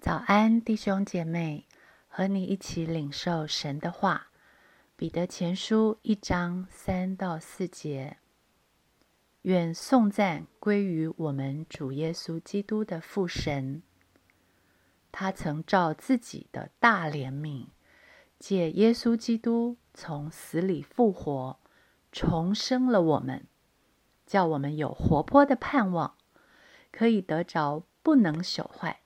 早安，弟兄姐妹，和你一起领受神的话。彼得前书一章三到四节：愿颂赞归于我们主耶稣基督的父神。他曾照自己的大怜悯，借耶稣基督从死里复活，重生了我们，叫我们有活泼的盼望，可以得着不能朽坏。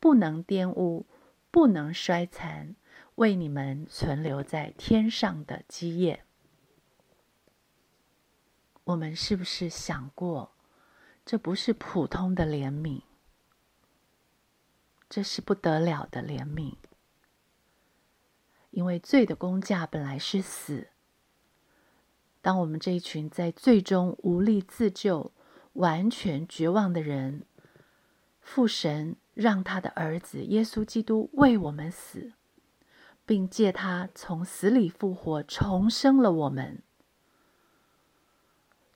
不能玷污，不能衰残，为你们存留在天上的基业。我们是不是想过，这不是普通的怜悯，这是不得了的怜悯？因为罪的工价本来是死。当我们这一群在最终无力自救、完全绝望的人，父神。让他的儿子耶稣基督为我们死，并借他从死里复活，重生了我们。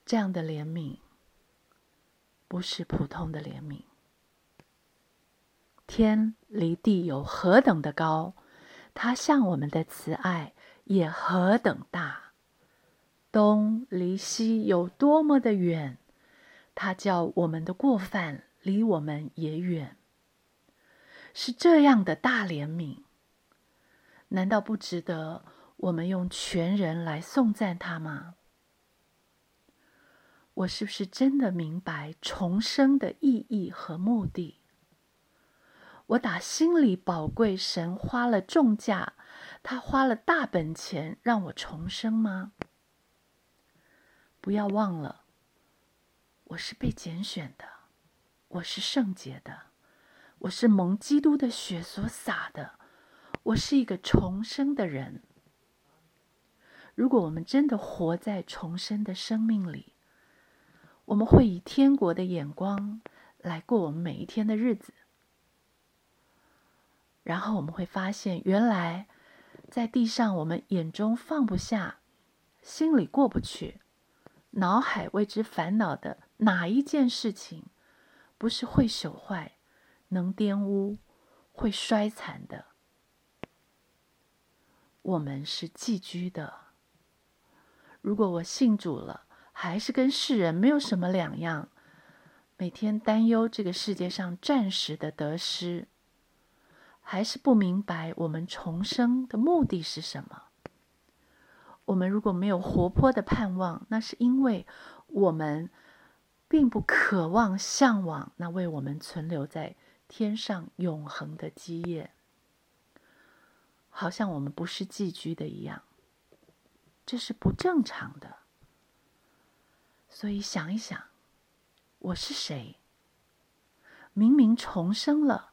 这样的怜悯不是普通的怜悯。天离地有何等的高，他向我们的慈爱也何等大。东离西有多么的远，他叫我们的过犯离我们也远。是这样的大怜悯，难道不值得我们用全人来颂赞他吗？我是不是真的明白重生的意义和目的？我打心里宝贵，神花了重价，他花了大本钱让我重生吗？不要忘了，我是被拣选的，我是圣洁的。我是蒙基督的血所洒的，我是一个重生的人。如果我们真的活在重生的生命里，我们会以天国的眼光来过我们每一天的日子。然后我们会发现，原来在地上我们眼中放不下、心里过不去、脑海为之烦恼的哪一件事情，不是会朽坏？能玷污、会衰残的，我们是寄居的。如果我信主了，还是跟世人没有什么两样，每天担忧这个世界上暂时的得失，还是不明白我们重生的目的是什么。我们如果没有活泼的盼望，那是因为我们并不渴望、向往那为我们存留在。天上永恒的基业，好像我们不是寄居的一样，这是不正常的。所以想一想，我是谁？明明重生了，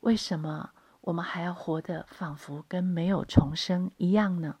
为什么我们还要活得仿佛跟没有重生一样呢？